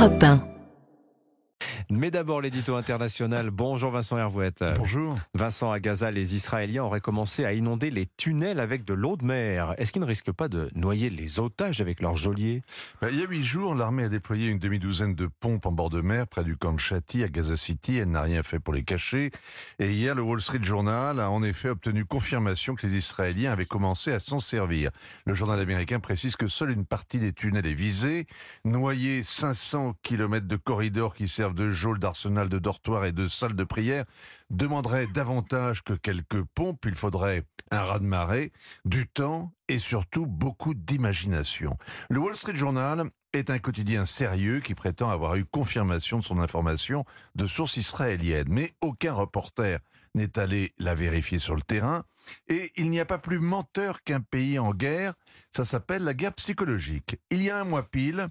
Europe 1. Mais d'abord l'édito international. Bonjour Vincent Hervouette. Bonjour. Vincent, à Gaza, les Israéliens auraient commencé à inonder les tunnels avec de l'eau de mer. Est-ce qu'ils ne risquent pas de noyer les otages avec leurs geôliers? Ben, il y a huit jours, l'armée a déployé une demi-douzaine de pompes en bord de mer près du camp de Shati à Gaza City. Elle n'a rien fait pour les cacher. Et hier, le Wall Street Journal a en effet obtenu confirmation que les Israéliens avaient commencé à s'en servir. Le journal américain précise que seule une partie des tunnels est visée. Noyer 500 km de corridors qui servent de geôle, d'arsenal, de dortoir et de salle de prière demanderait davantage que quelques pompes. Il faudrait un raz-de-marée, du temps et surtout beaucoup d'imagination. Le Wall Street Journal est un quotidien sérieux qui prétend avoir eu confirmation de son information de sources israéliennes. Mais aucun reporter n'est allé la vérifier sur le terrain. Et il n'y a pas plus menteur qu'un pays en guerre. Ça s'appelle la guerre psychologique. Il y a un mois pile,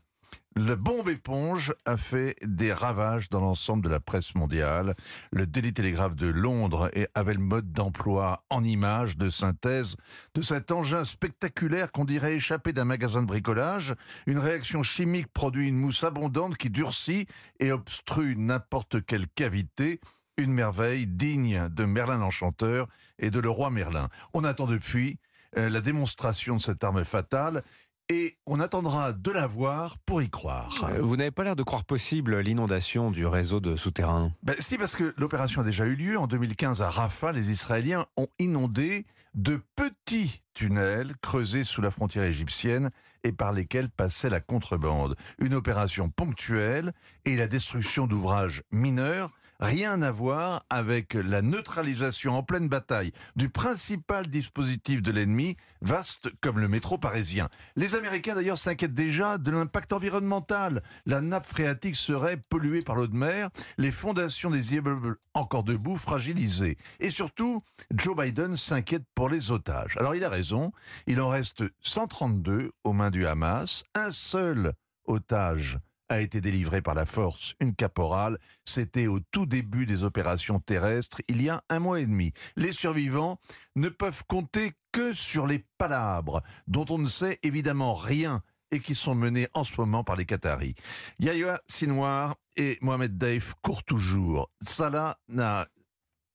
le bombe éponge a fait des ravages dans l'ensemble de la presse mondiale. Le Daily Telegraph de Londres avait le mode d'emploi en images de synthèse de cet engin spectaculaire qu'on dirait échappé d'un magasin de bricolage. Une réaction chimique produit une mousse abondante qui durcit et obstrue n'importe quelle cavité. Une merveille digne de Merlin l'Enchanteur et de le roi Merlin. On attend depuis euh, la démonstration de cette arme fatale et on attendra de la voir pour y croire. Euh, Vous n'avez pas l'air de croire possible l'inondation du réseau de souterrains. Ben, si, parce que l'opération a déjà eu lieu. En 2015, à Rafah, les Israéliens ont inondé de petits tunnels creusés sous la frontière égyptienne et par lesquels passait la contrebande. Une opération ponctuelle et la destruction d'ouvrages mineurs. Rien à voir avec la neutralisation en pleine bataille du principal dispositif de l'ennemi, vaste comme le métro parisien. Les Américains d'ailleurs s'inquiètent déjà de l'impact environnemental. La nappe phréatique serait polluée par l'eau de mer, les fondations des immeubles encore debout fragilisées. Et surtout, Joe Biden s'inquiète pour les otages. Alors il a raison, il en reste 132 aux mains du Hamas, un seul otage a été délivré par la force, une caporale. C'était au tout début des opérations terrestres, il y a un mois et demi. Les survivants ne peuvent compter que sur les palabres, dont on ne sait évidemment rien et qui sont menées en ce moment par les Qataris. Yahya Sinwar et Mohamed Daif courent toujours. Salah n'a...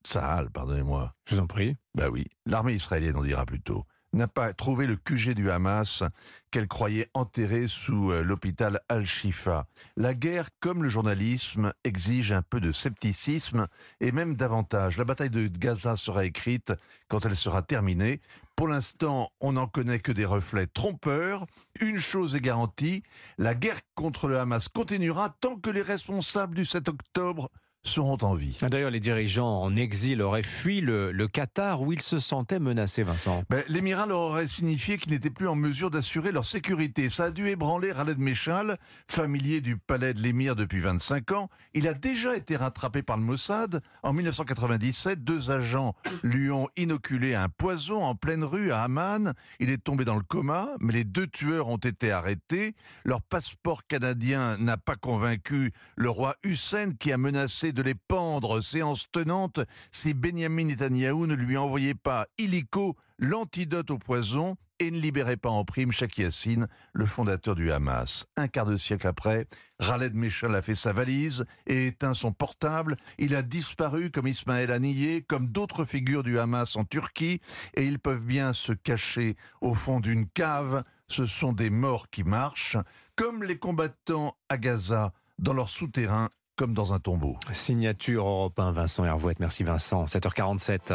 Sahal, pardonnez-moi. Je vous en prie. Bah oui, l'armée israélienne, on dira plutôt, n'a pas trouvé le QG du Hamas qu'elle croyait enterré sous euh, l'hôpital Al-Shifa. La guerre, comme le journalisme, exige un peu de scepticisme et même davantage. La bataille de Gaza sera écrite quand elle sera terminée. Pour l'instant, on n'en connaît que des reflets trompeurs. Une chose est garantie, la guerre contre le Hamas continuera tant que les responsables du 7 octobre seront en vie. Ah, D'ailleurs, les dirigeants en exil auraient fui le, le Qatar où ils se sentaient menacés, Vincent. Ben, L'émirat leur aurait signifié qu'ils n'étaient plus en mesure d'assurer leur sécurité. Ça a dû ébranler Khaled Meshal, familier du palais de l'émir depuis 25 ans. Il a déjà été rattrapé par le Mossad. En 1997, deux agents lui ont inoculé un poison en pleine rue à Amman. Il est tombé dans le coma, mais les deux tueurs ont été arrêtés. Leur passeport canadien n'a pas convaincu le roi Hussein qui a menacé de les pendre, séance tenante, si Benjamin Netanyahou ne lui envoyait pas illico l'antidote au poison et ne libérait pas en prime Sheikh Yassine, le fondateur du Hamas. Un quart de siècle après, Khaled Meshal a fait sa valise et éteint son portable. Il a disparu comme Ismaël Haniyeh, comme d'autres figures du Hamas en Turquie, et ils peuvent bien se cacher au fond d'une cave. Ce sont des morts qui marchent, comme les combattants à Gaza dans leur souterrain comme dans un tombeau. Signature européen Vincent Hervouette. Merci Vincent. 7h47.